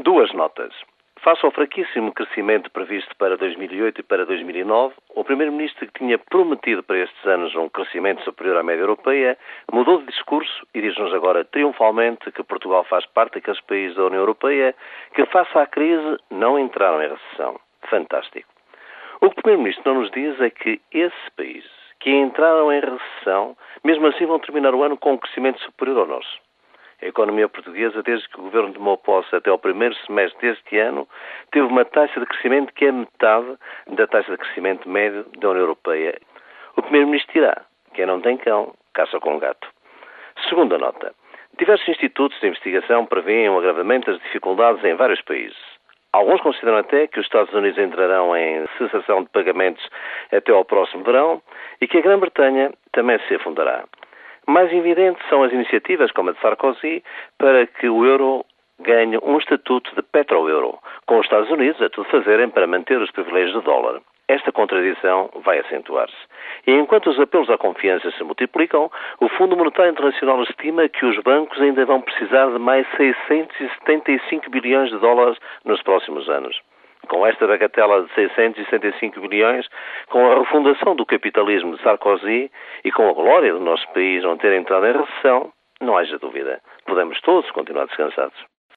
Duas notas. Face ao fraquíssimo crescimento previsto para 2008 e para 2009, o Primeiro-Ministro, que tinha prometido para estes anos um crescimento superior à média europeia, mudou de discurso e diz-nos agora triunfalmente que Portugal faz parte daqueles países da União Europeia que, face à crise, não entraram em recessão. Fantástico. O que o Primeiro-Ministro não nos diz é que esses países que entraram em recessão, mesmo assim vão terminar o ano com um crescimento superior ao nosso. A economia portuguesa, desde que o governo tomou posse até ao primeiro semestre deste ano, teve uma taxa de crescimento que é metade da taxa de crescimento médio da União Europeia. O primeiro-ministro dirá: quem não tem cão, caça com gato. Segunda nota. Diversos institutos de investigação prevêem um agravamento das dificuldades em vários países. Alguns consideram até que os Estados Unidos entrarão em cessação de pagamentos até ao próximo verão e que a Grã-Bretanha também se afundará. Mais evidentes são as iniciativas, como a de Sarkozy, para que o euro ganhe um estatuto de petro-euro, com os Estados Unidos a tudo fazerem para manter os privilégios do dólar. Esta contradição vai acentuar-se. E enquanto os apelos à confiança se multiplicam, o Fundo Monetário Internacional estima que os bancos ainda vão precisar de mais 675 bilhões de dólares nos próximos anos com esta bagatela de 665 bilhões, com a refundação do capitalismo de Sarkozy e com a glória do nosso país não ter entrado em recessão, não haja dúvida. Podemos todos continuar descansados.